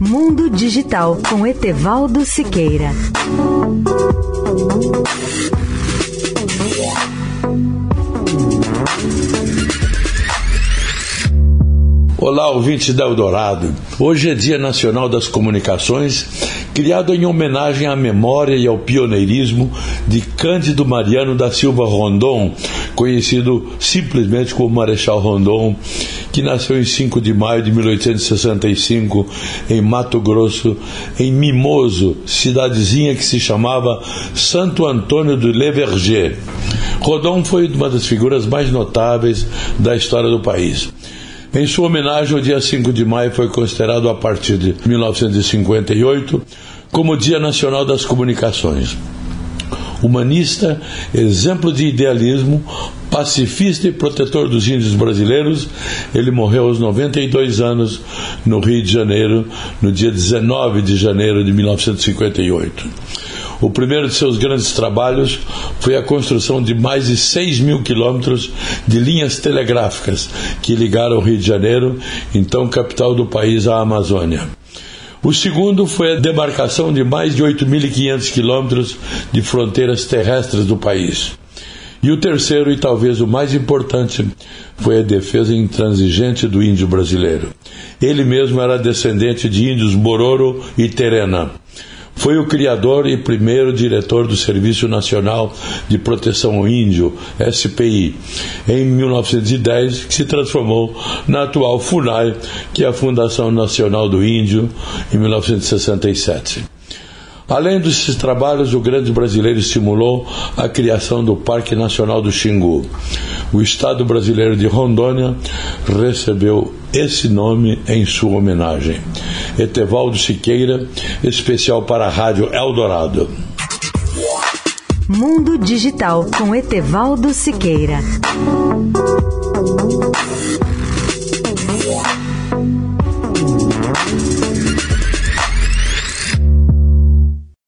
Mundo Digital com Etevaldo Siqueira. Olá, ouvintes da Eldorado. Hoje é Dia Nacional das Comunicações, criado em homenagem à memória e ao pioneirismo de Cândido Mariano da Silva Rondon, conhecido simplesmente como Marechal Rondon, que nasceu em 5 de maio de 1865 em Mato Grosso, em Mimoso, cidadezinha que se chamava Santo Antônio do Leverger. Rondon foi uma das figuras mais notáveis da história do país. Em sua homenagem, o dia 5 de maio foi considerado, a partir de 1958, como Dia Nacional das Comunicações. Humanista, exemplo de idealismo, pacifista e protetor dos índios brasileiros, ele morreu aos 92 anos no Rio de Janeiro, no dia 19 de janeiro de 1958. O primeiro de seus grandes trabalhos foi a construção de mais de 6 mil quilômetros de linhas telegráficas que ligaram o Rio de Janeiro, então capital do país, à Amazônia. O segundo foi a demarcação de mais de 8.500 quilômetros de fronteiras terrestres do país. E o terceiro, e talvez o mais importante, foi a defesa intransigente do índio brasileiro. Ele mesmo era descendente de índios Bororo e Terena. Foi o criador e primeiro diretor do Serviço Nacional de Proteção ao Índio, SPI, em 1910, que se transformou na atual FUNAI, que é a Fundação Nacional do Índio, em 1967. Além desses trabalhos, o grande brasileiro estimulou a criação do Parque Nacional do Xingu. O Estado brasileiro de Rondônia recebeu esse nome em sua homenagem. Etevaldo Siqueira, especial para a Rádio Eldorado. Mundo Digital com Etevaldo Siqueira.